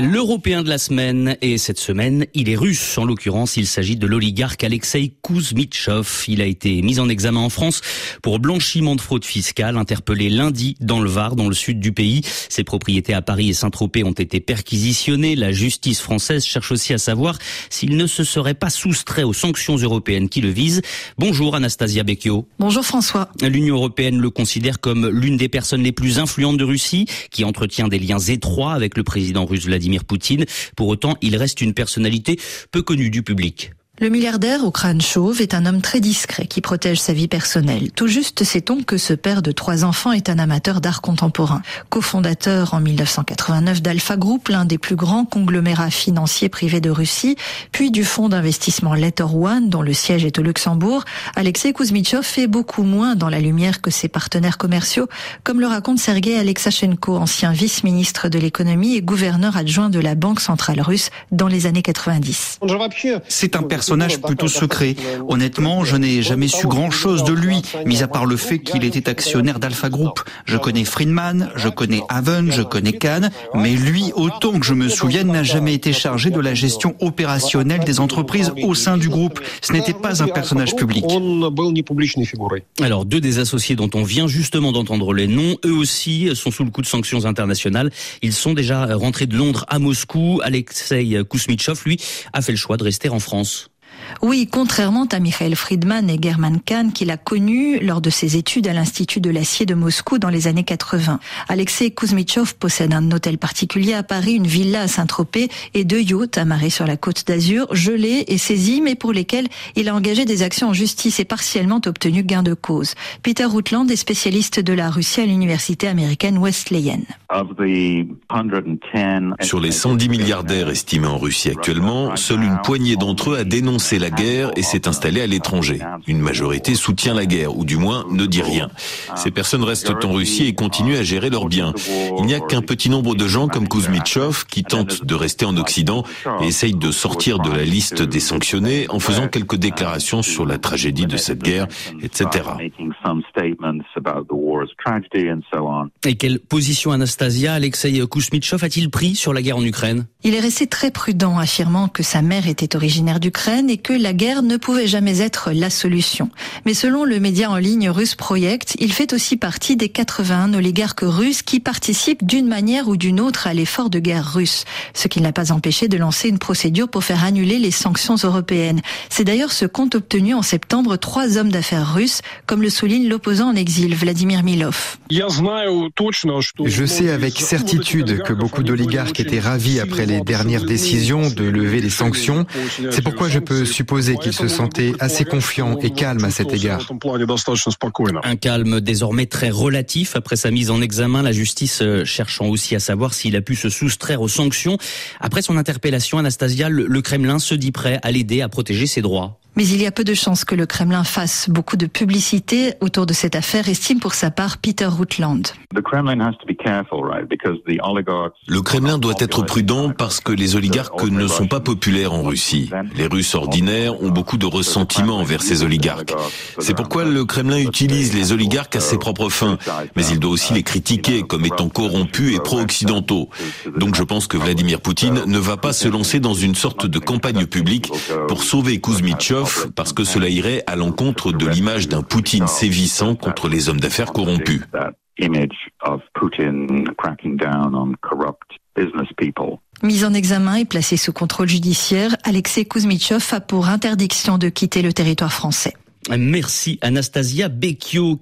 L'Européen de la semaine, et cette semaine, il est russe. En l'occurrence, il s'agit de l'oligarque Alexei Kuzmitchov. Il a été mis en examen en France pour blanchiment de fraude fiscale, interpellé lundi dans le Var, dans le sud du pays. Ses propriétés à Paris et Saint-Tropez ont été perquisitionnées. La justice française cherche aussi à savoir s'il ne se serait pas soustrait aux sanctions européennes qui le visent. Bonjour Anastasia Becchio. Bonjour François. L'Union européenne le considère comme l'une des personnes les plus influentes de Russie, qui entretient des liens étroits avec le président russe Vladimir Vladimir Poutine. Pour autant, il reste une personnalité peu connue du public. Le milliardaire au crâne chauve est un homme très discret qui protège sa vie personnelle. Tout juste sait-on que ce père de trois enfants est un amateur d'art contemporain. Cofondateur en 1989 d'Alpha Group, l'un des plus grands conglomérats financiers privés de Russie, puis du fonds d'investissement Letter One, dont le siège est au Luxembourg, Alexei Kuzmitchov fait beaucoup moins dans la lumière que ses partenaires commerciaux, comme le raconte Sergei Alexachenko, ancien vice-ministre de l'économie et gouverneur adjoint de la Banque centrale russe dans les années 90. C'est un personnage plutôt secret. Honnêtement, je n'ai jamais su grand-chose de lui, mis à part le fait qu'il était actionnaire d'Alpha Group. Je connais Friedman, je connais Haven, je connais Kahn, mais lui, autant que je me souvienne, n'a jamais été chargé de la gestion opérationnelle des entreprises au sein du groupe. Ce n'était pas un personnage public. Alors, deux des associés dont on vient justement d'entendre les noms, eux aussi sont sous le coup de sanctions internationales. Ils sont déjà rentrés de Londres à Moscou. Alexei Kousmitchov, lui, a fait le choix de rester en France. Oui, contrairement à Michael Friedman et German Kahn qu'il a connu lors de ses études à l'Institut de l'acier de Moscou dans les années 80. Alexei Kuzmitchov possède un hôtel particulier à Paris, une villa à Saint-Tropez et deux yachts amarrés sur la côte d'Azur, gelés et saisis, mais pour lesquels il a engagé des actions en justice et partiellement obtenu gain de cause. Peter Rutland est spécialiste de la Russie à l'université américaine Wesleyan. Sur les 110 milliardaires estimés en Russie actuellement, seule une poignée d'entre eux a dénoncé la guerre et s'est installée à l'étranger. Une majorité soutient la guerre, ou du moins ne dit rien. Ces personnes restent en Russie et continuent à gérer leurs biens. Il n'y a qu'un petit nombre de gens comme Kuzmitchov qui tentent de rester en Occident et essayent de sortir de la liste des sanctionnés en faisant quelques déclarations sur la tragédie de cette guerre, etc. Et quelle position Anastasia Alexei Kuzmitchov a-t-il pris sur la guerre en Ukraine? Il est resté très prudent, affirmant que sa mère était originaire d'Ukraine et que la guerre ne pouvait jamais être la solution. Mais selon le média en ligne russe Project, il fait aussi partie des 81 oligarques russes qui participent d'une manière ou d'une autre à l'effort de guerre russe, ce qui n'a pas empêché de lancer une procédure pour faire annuler les sanctions européennes. C'est d'ailleurs ce qu'ont obtenu en septembre trois hommes d'affaires russes, comme le souligne l'opposant en exil, Vladimir Milov. Je sais avec certitude que beaucoup d'oligarques étaient ravis après les dernières décisions de lever les sanctions. C'est pourquoi je peux supposer qu'il se sentait assez confiant et calme à cet égard. Un calme désormais très relatif après sa mise en examen, la justice euh, cherchant aussi à savoir s'il a pu se soustraire aux sanctions. Après son interpellation, Anastasia, le Kremlin se dit prêt à l'aider à protéger ses droits. Mais il y a peu de chances que le Kremlin fasse beaucoup de publicité autour de cette affaire, estime pour sa part Peter Rutland. Le Kremlin doit être prudent parce que les oligarques ne sont pas populaires en Russie. Les Russes ordinaires ont beaucoup de ressentiment envers ces oligarques. C'est pourquoi le Kremlin utilise les oligarques à ses propres fins, mais il doit aussi les critiquer comme étant corrompus et pro-occidentaux. Donc je pense que Vladimir Poutine ne va pas se lancer dans une sorte de campagne publique pour sauver Kuzmitchov parce que cela irait à l'encontre de l'image d'un Poutine sévissant contre les hommes d'affaires corrompus. Mis en examen et placé sous contrôle judiciaire, Alexei Kuzmitchov a pour interdiction de quitter le territoire français. Merci Anastasia Becchio.